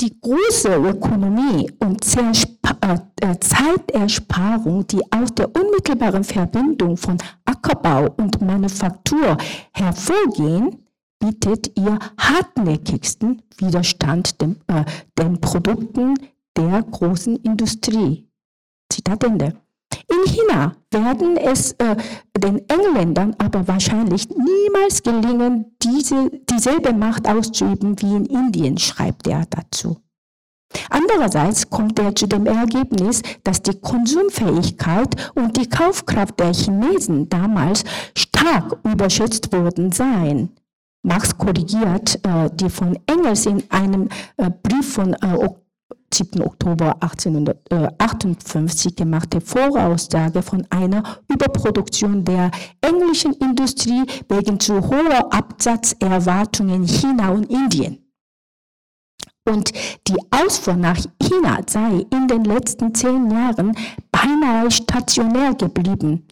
Speaker 1: Die große Ökonomie und äh, äh, Zeitersparung, die aus der unmittelbaren Verbindung von Ackerbau und Manufaktur hervorgehen, bietet ihr hartnäckigsten Widerstand den, äh, den Produkten der großen Industrie. Zitat Ende. In China werden es äh, den Engländern aber wahrscheinlich niemals gelingen, diese, dieselbe Macht auszuüben wie in Indien, schreibt er dazu. Andererseits kommt er zu dem Ergebnis, dass die Konsumfähigkeit und die Kaufkraft der Chinesen damals stark überschätzt worden seien. Marx korrigiert äh, die von Engels in einem äh, Brief von äh, 7. Oktober 1858 gemachte Voraussage von einer Überproduktion der englischen Industrie wegen zu hoher Absatzerwartungen in China und Indien. Und die Ausfuhr nach China sei in den letzten zehn Jahren beinahe stationär geblieben.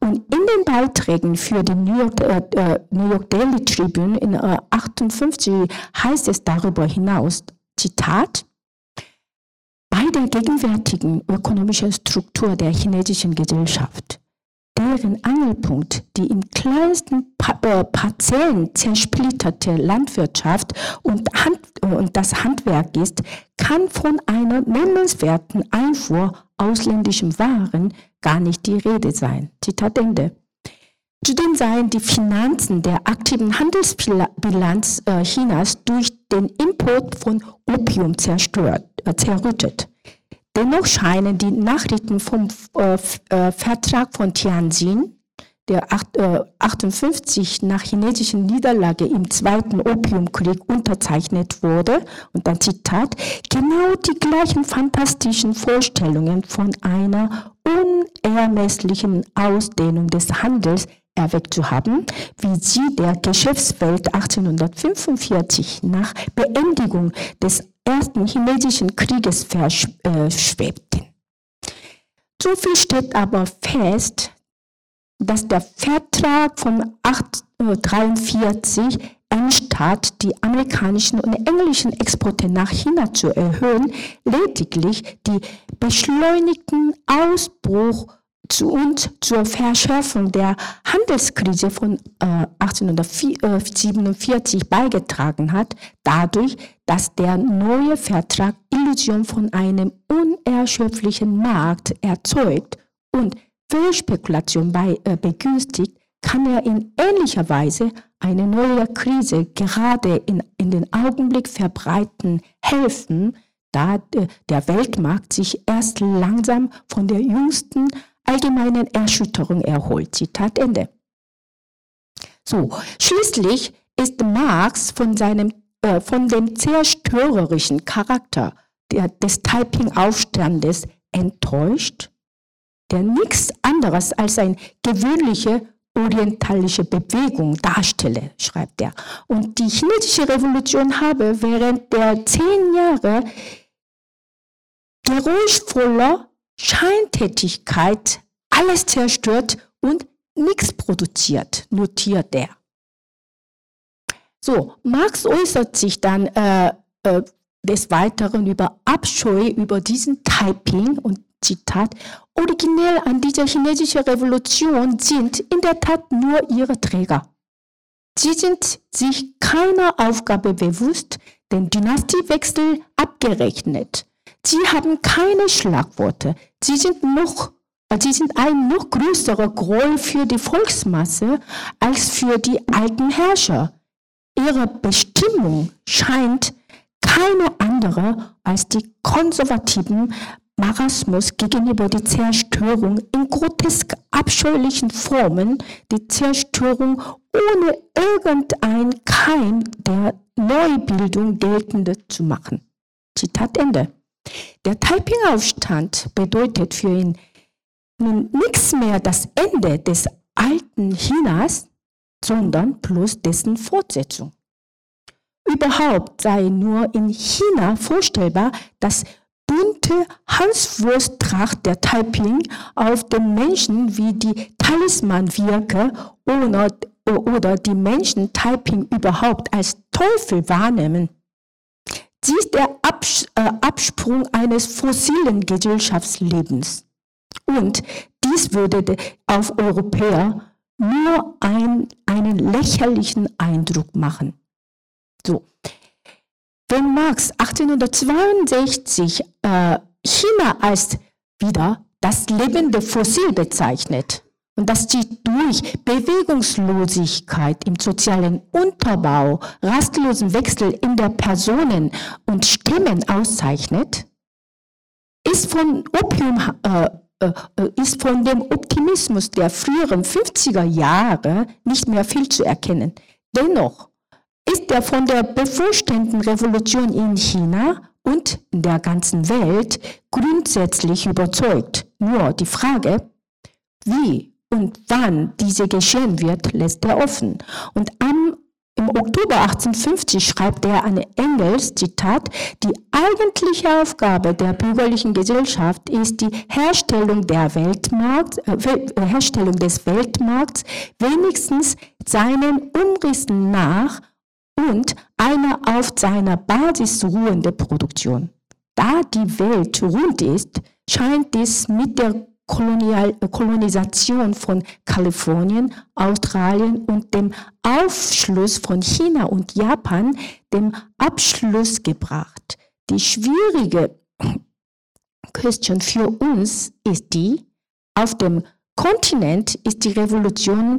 Speaker 1: Und in den Beiträgen für die New York, äh, äh New York Daily Tribune in äh, 58 heißt es darüber hinaus, Zitat, der gegenwärtigen ökonomischen Struktur der chinesischen Gesellschaft, deren Angelpunkt die in kleinsten pa äh, Parzellen zersplitterte Landwirtschaft und, Hand und das Handwerk ist, kann von einer nennenswerten Einfuhr ausländischen Waren gar nicht die Rede sein. Zitat Ende. Zudem seien die Finanzen der aktiven Handelsbilanz äh, Chinas durch den Import von Opium zerstört, äh, zerrüttet. Dennoch scheinen die Nachrichten vom äh, Vertrag von Tianjin, der 58 äh, nach chinesischen Niederlage im Zweiten Opiumkrieg unterzeichnet wurde, und dann Zitat, genau die gleichen fantastischen Vorstellungen von einer unermesslichen Ausdehnung des Handels erweckt zu haben, wie sie der Geschäftswelt 1845 nach Beendigung des Ersten Chinesischen Krieges verschwebten. So viel steht aber fest, dass der Vertrag von 1843 anstatt die amerikanischen und englischen Exporte nach China zu erhöhen, lediglich die beschleunigten Ausbruch zu und zur Verschärfung der Handelskrise von äh, 1847 beigetragen hat, dadurch, dass der neue Vertrag Illusion von einem unerschöpflichen Markt erzeugt und Fehlspekulation bei, äh, begünstigt, kann er in ähnlicher Weise eine neue Krise gerade in, in den Augenblick verbreiten helfen, da äh, der Weltmarkt sich erst langsam von der jüngsten allgemeinen Erschütterung erholt. Zitat Ende. So, schließlich ist Marx von, seinem, äh, von dem zerstörerischen Charakter der, des Taiping-Aufstandes enttäuscht, der nichts anderes als eine gewöhnliche orientalische Bewegung darstelle, schreibt er. Und die chinesische Revolution habe während der zehn Jahre geräuschvoller Scheintätigkeit alles zerstört und nichts produziert, notiert er. So, Marx äußert sich dann äh, äh, des Weiteren über Abscheu über diesen Taiping und Zitat, originell an dieser chinesischen Revolution sind in der Tat nur ihre Träger. Sie sind sich keiner Aufgabe bewusst, den Dynastiewechsel abgerechnet. Sie haben keine Schlagworte. Sie sind noch Sie sind ein noch größerer Groll für die Volksmasse als für die alten Herrscher. Ihre Bestimmung scheint keine andere als die konservativen Marasmus gegenüber der Zerstörung in grotesk abscheulichen Formen, die Zerstörung ohne irgendein Keim der Neubildung geltende zu machen. Zitat Ende. Der Taiping-Aufstand bedeutet für ihn nun nichts mehr das Ende des alten Chinas, sondern bloß dessen Fortsetzung. Überhaupt sei nur in China vorstellbar, dass bunte Hanswursttracht der Taiping auf den Menschen wie die Talisman wirke oder die Menschen Taiping überhaupt als Teufel wahrnehmen. Sie ist der Abs äh, Absprung eines fossilen Gesellschaftslebens. Und dies würde auf Europäer nur ein, einen lächerlichen Eindruck machen. So. Wenn Marx 1862 äh, China als wieder das lebende Fossil bezeichnet und das sie durch Bewegungslosigkeit im sozialen Unterbau, rastlosen Wechsel in der Personen und Stimmen auszeichnet, ist von Opium äh, äh, äh, ist von dem Optimismus der früheren 50er Jahre nicht mehr viel zu erkennen. Dennoch ist er von der bevorstehenden Revolution in China und in der ganzen Welt grundsätzlich überzeugt. Nur die Frage, wie und wann diese geschehen wird, lässt er offen. Und am im Oktober 1850 schreibt er an Engels, Zitat, die eigentliche Aufgabe der bürgerlichen Gesellschaft ist die Herstellung, der Weltmarkt, äh, äh, Herstellung des Weltmarkts wenigstens seinen Umrissen nach und eine auf seiner Basis ruhende Produktion. Da die Welt rund ist, scheint dies mit der Kolonial Kolonisation von Kalifornien, Australien und dem Aufschluss von China und Japan dem Abschluss gebracht. Die schwierige Question für uns ist die, auf dem Kontinent ist die Revolution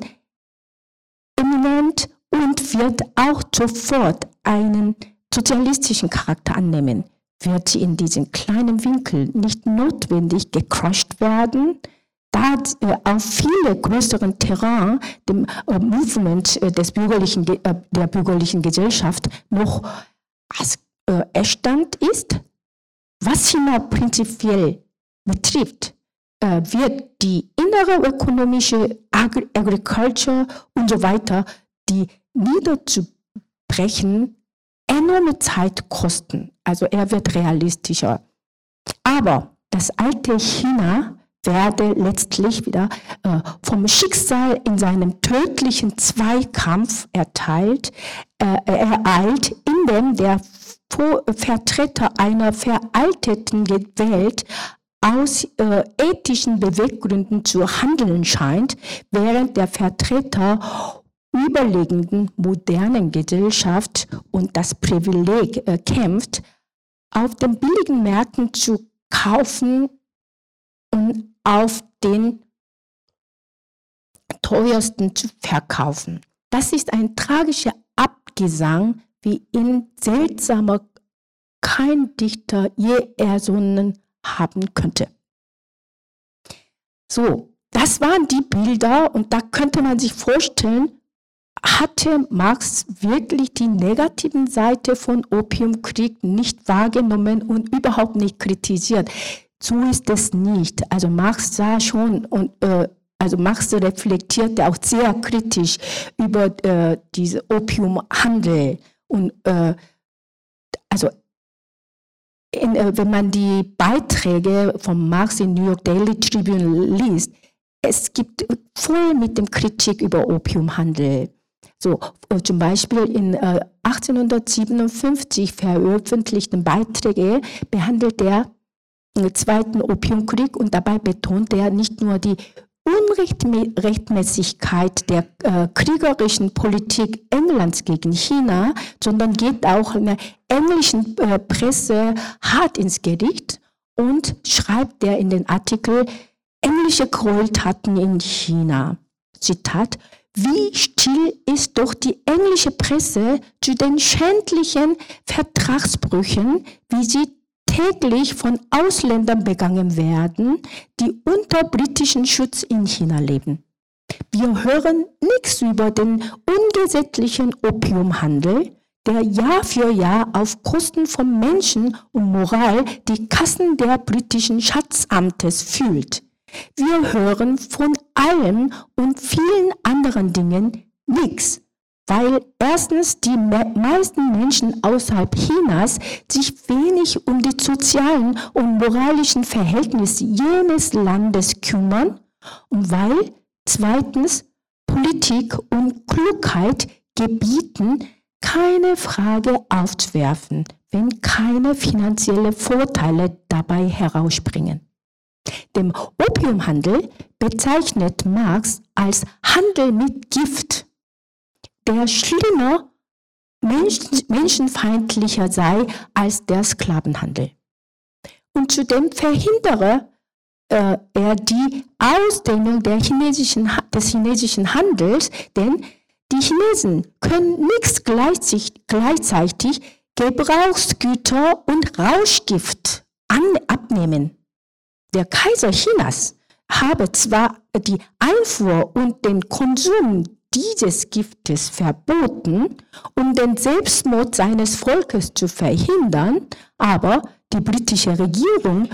Speaker 1: imminent und wird auch sofort einen sozialistischen Charakter annehmen wird in diesem kleinen Winkel nicht notwendig gecrushed werden, da äh, auf viele größeren Terrain dem äh, Movement äh, des bürgerlichen, der bürgerlichen Gesellschaft noch Erstand ist. Was China prinzipiell betrifft, wird die innere ökonomische Agri Agriculture und so weiter, die niederzubrechen, enorme Zeit kosten. Also er wird realistischer. Aber das alte China werde letztlich wieder äh, vom Schicksal in seinem tödlichen Zweikampf erteilt, äh, ereilt, indem der Vertreter einer veralteten Welt aus äh, ethischen Beweggründen zu handeln scheint, während der Vertreter überlegenden modernen Gesellschaft und das Privileg äh, kämpft, auf den billigen Märkten zu kaufen und auf den teuersten zu verkaufen. Das ist ein tragischer Abgesang, wie ihn seltsamer kein Dichter je ersonnen haben könnte. So, das waren die Bilder und da könnte man sich vorstellen, hatte Marx wirklich die negativen Seite von Opiumkrieg nicht wahrgenommen und überhaupt nicht kritisiert. So ist es nicht. Also Marx sah schon und äh, also Marx reflektierte auch sehr kritisch über äh, diese Opiumhandel und äh, also in, äh, wenn man die Beiträge von Marx in New York Daily Tribune liest, es gibt voll mit dem Kritik über Opiumhandel. So, äh, zum Beispiel in äh, 1857 veröffentlichten Beiträge behandelt er den Zweiten Opiumkrieg und dabei betont er nicht nur die Unrechtmäßigkeit der äh, kriegerischen Politik Englands gegen China, sondern geht auch in der englischen äh, Presse hart ins Gericht und schreibt er in den Artikel englische Gräueltaten in China. Zitat, wie still ist doch die englische Presse zu den schändlichen Vertragsbrüchen, wie sie täglich von Ausländern begangen werden, die unter britischen Schutz in China leben. Wir hören nichts über den ungesetzlichen Opiumhandel, der Jahr für Jahr auf Kosten von Menschen und Moral die Kassen der britischen Schatzamtes fühlt. Wir hören von allem und vielen anderen Dingen nichts, weil erstens die meisten Menschen außerhalb Chinas sich wenig um die sozialen und moralischen Verhältnisse jenes Landes kümmern und weil zweitens Politik und Klugheit gebieten, keine Frage aufzuwerfen, wenn keine finanziellen Vorteile dabei herausspringen. Dem Opiumhandel bezeichnet Marx als Handel mit Gift, der schlimmer, menschenfeindlicher sei als der Sklavenhandel. Und zudem verhindere äh, er die Ausdehnung chinesischen, des chinesischen Handels, denn die Chinesen können nichts gleichzeitig Gebrauchsgüter und Rauschgift an, abnehmen. Der Kaiser Chinas habe zwar die Einfuhr und den Konsum dieses Giftes verboten, um den Selbstmord seines Volkes zu verhindern, aber die britische Regierung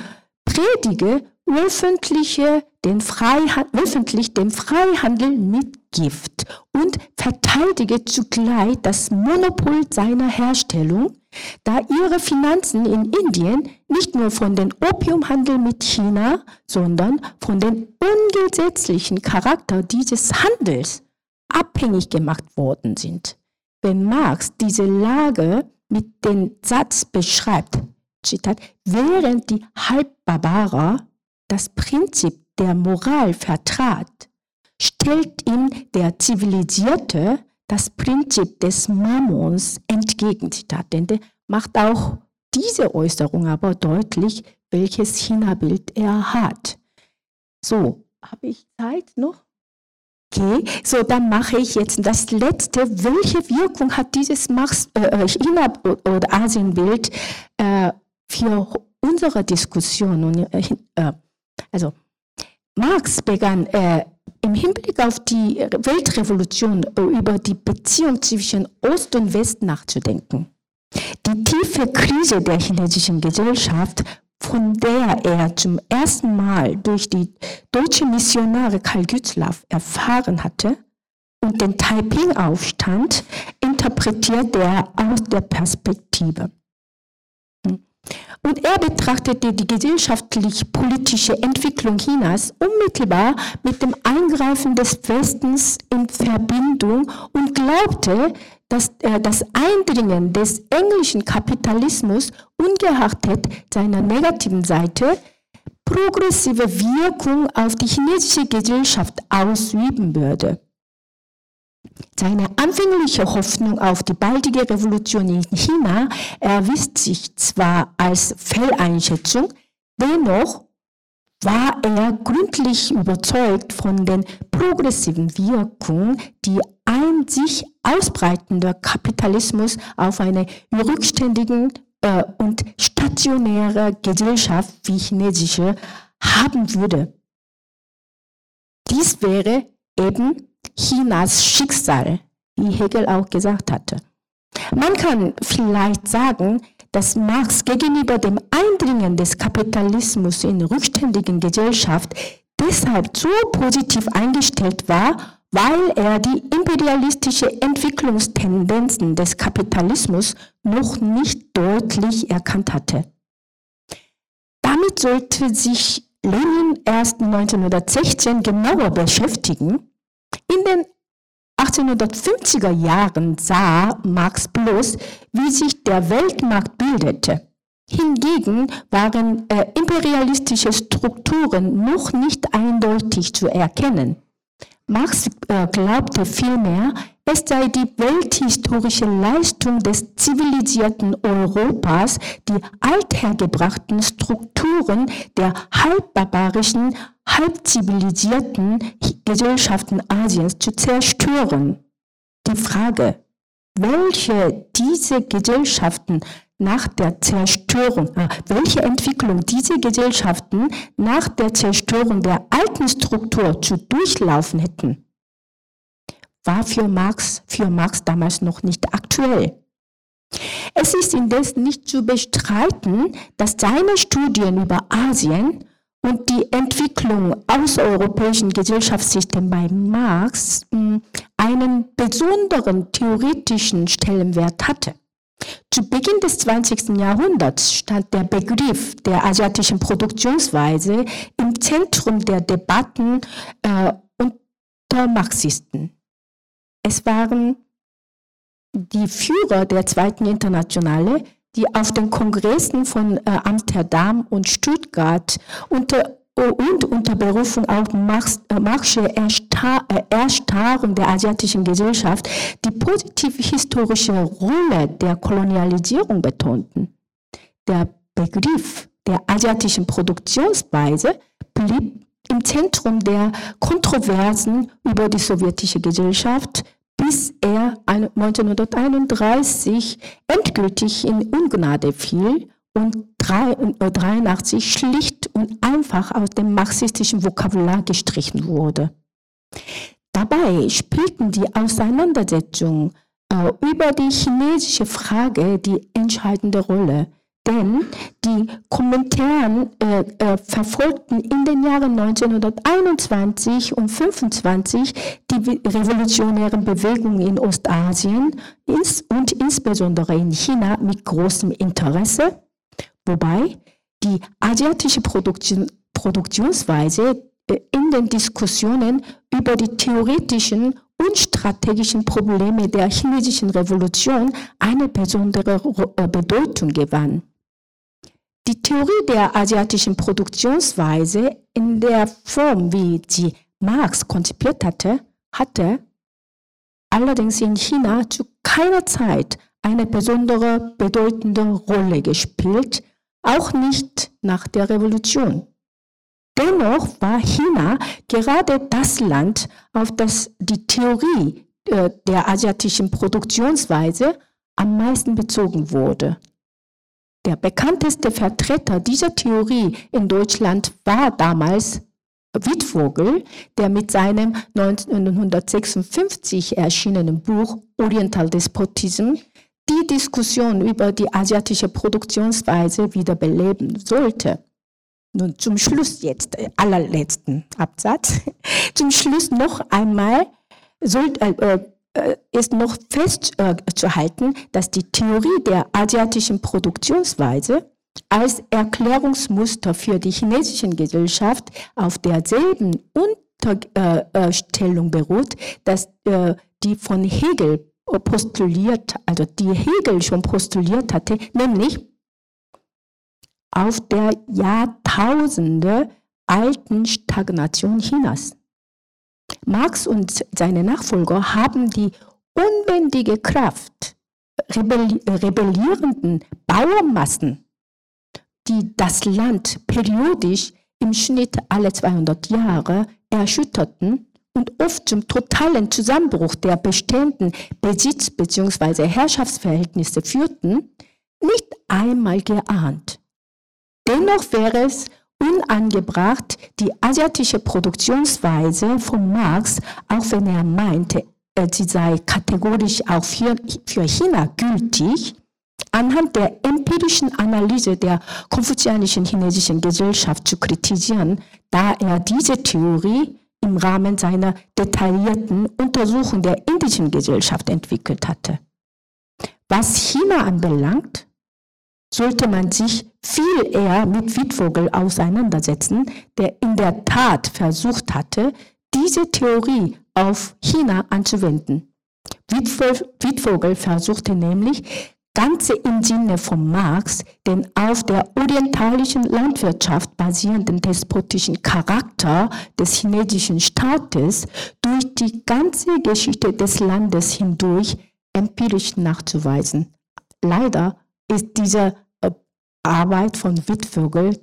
Speaker 1: predige öffentliche, den öffentlich den Freihandel mit Gift und verteidige zugleich das Monopol seiner Herstellung, da ihre Finanzen in Indien nicht nur von dem Opiumhandel mit China, sondern von dem ungesetzlichen Charakter dieses Handels abhängig gemacht worden sind. Wenn Marx diese Lage mit dem Satz beschreibt, Zitat, während die Halbbarbarer das Prinzip der Moral vertrat, stellt ihm der Zivilisierte das Prinzip des Mammons entgegen. Zitat Ende. Macht auch diese Äußerung aber deutlich, welches China-Bild er hat. So, habe ich Zeit noch? Okay, so dann mache ich jetzt das letzte. Welche Wirkung hat dieses Max, äh, China- oder Asienbild äh, für unsere Diskussion? Und, äh, also Marx begann äh, im Hinblick auf die Weltrevolution über die Beziehung zwischen Ost und West nachzudenken. Die tiefe Krise der chinesischen Gesellschaft, von der er zum ersten Mal durch die deutsche Missionare Karl Gützlaff erfahren hatte, und den Taiping-Aufstand interpretiert er aus der Perspektive und er betrachtete die gesellschaftlich-politische Entwicklung Chinas unmittelbar mit dem Eingreifen des Westens in Verbindung und glaubte, dass äh, das Eindringen des englischen Kapitalismus ungeachtet seiner negativen Seite progressive Wirkung auf die chinesische Gesellschaft ausüben würde. Seine anfängliche Hoffnung auf die baldige Revolution in China erwies sich zwar als Fehleinschätzung, dennoch war er gründlich überzeugt von den progressiven Wirkungen, die ein sich ausbreitender Kapitalismus auf eine rückständige äh, und stationäre Gesellschaft wie chinesische haben würde. Dies wäre eben Chinas Schicksal, wie Hegel auch gesagt hatte. Man kann vielleicht sagen, dass Marx gegenüber dem Eindringen des Kapitalismus in rückständigen Gesellschaft deshalb so positiv eingestellt war, weil er die imperialistische Entwicklungstendenzen des Kapitalismus noch nicht deutlich erkannt hatte. Damit sollte sich Lenin erst 1916 genauer beschäftigen in den 1850er Jahren sah Marx bloß, wie sich der Weltmarkt bildete. Hingegen waren äh, imperialistische Strukturen noch nicht eindeutig zu erkennen. Marx äh, glaubte vielmehr, es sei die welthistorische Leistung des zivilisierten Europas, die althergebrachten Strukturen der halbbarbarischen, halbzivilisierten Gesellschaften Asiens zu zerstören. Die Frage, welche diese Gesellschaften nach der Zerstörung, äh, welche Entwicklung diese Gesellschaften nach der Zerstörung der alten Struktur zu durchlaufen hätten, war für Marx, für Marx damals noch nicht aktuell. Es ist indes nicht zu bestreiten, dass seine Studien über Asien und die Entwicklung außereuropäischen Gesellschaftssystems bei Marx hm, einen besonderen theoretischen Stellenwert hatte. Zu Beginn des 20. Jahrhunderts stand der Begriff der asiatischen Produktionsweise im Zentrum der Debatten äh, unter Marxisten. Es waren die Führer der Zweiten Internationale, die auf den Kongressen von äh, Amsterdam und Stuttgart unter und unter Berufung auf Marx, äh, Marxische äh, Erstarrung der asiatischen Gesellschaft die positive historische Rolle der Kolonialisierung betonten. Der Begriff der asiatischen Produktionsweise blieb im Zentrum der Kontroversen über die sowjetische Gesellschaft bis er 1931 endgültig in Ungnade fiel und 1983 äh, schlicht und einfach aus dem marxistischen Vokabular gestrichen wurde. Dabei spielten die Auseinandersetzungen äh, über die chinesische Frage die entscheidende Rolle. Denn die Kommentaren äh, äh, verfolgten in den Jahren 1921 und 1925 die revolutionären Bewegungen in Ostasien und insbesondere in China mit großem Interesse, wobei die asiatische Produktion, Produktionsweise äh, in den Diskussionen über die theoretischen und strategischen Probleme der chinesischen Revolution eine besondere äh, Bedeutung gewann. Die Theorie der asiatischen Produktionsweise in der Form, wie sie Marx konzipiert hatte, hatte allerdings in China zu keiner Zeit eine besondere bedeutende Rolle gespielt, auch nicht nach der Revolution. Dennoch war China gerade das Land, auf das die Theorie äh, der asiatischen Produktionsweise am meisten bezogen wurde. Der bekannteste Vertreter dieser Theorie in Deutschland war damals Wittvogel, der mit seinem 1956 erschienenen Buch Oriental Despotism die Diskussion über die asiatische Produktionsweise wiederbeleben sollte. Nun zum Schluss jetzt, äh, allerletzten Absatz. Zum Schluss noch einmal soll, äh, äh ist noch festzuhalten, dass die Theorie der asiatischen Produktionsweise als Erklärungsmuster für die chinesische Gesellschaft auf derselben Unterstellung beruht, dass äh, die von Hegel postuliert, also die Hegel schon postuliert hatte, nämlich auf der Jahrtausende alten Stagnation Chinas. Marx und seine Nachfolger haben die unbändige Kraft rebellierenden Bauernmassen, die das Land periodisch im Schnitt alle 200 Jahre erschütterten und oft zum totalen Zusammenbruch der bestehenden Besitz- bzw. Herrschaftsverhältnisse führten, nicht einmal geahnt. Dennoch wäre es unangebracht die asiatische Produktionsweise von Marx, auch wenn er meinte, sie sei kategorisch auch für, für China gültig, anhand der empirischen Analyse der konfuzianischen chinesischen Gesellschaft zu kritisieren, da er diese Theorie im Rahmen seiner detaillierten Untersuchung der indischen Gesellschaft entwickelt hatte. Was China anbelangt, sollte man sich viel eher mit Wittvogel auseinandersetzen, der in der Tat versucht hatte, diese Theorie auf China anzuwenden. Wittvogel versuchte nämlich, ganze im Sinne von Marx den auf der orientalischen Landwirtschaft basierenden despotischen Charakter des chinesischen Staates durch die ganze Geschichte des Landes hindurch empirisch nachzuweisen. Leider ist dieser Arbeit von Wittvögel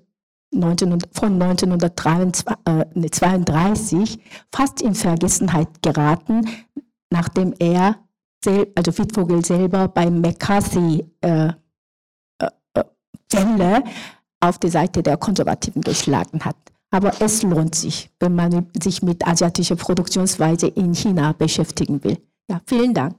Speaker 1: von 1932 fast in Vergessenheit geraten, nachdem er, also Wittvogel selber beim McCarthy äh, äh, Welle auf die Seite der Konservativen geschlagen hat. Aber es lohnt sich, wenn man sich mit asiatischer Produktionsweise in China beschäftigen will. Ja, vielen Dank.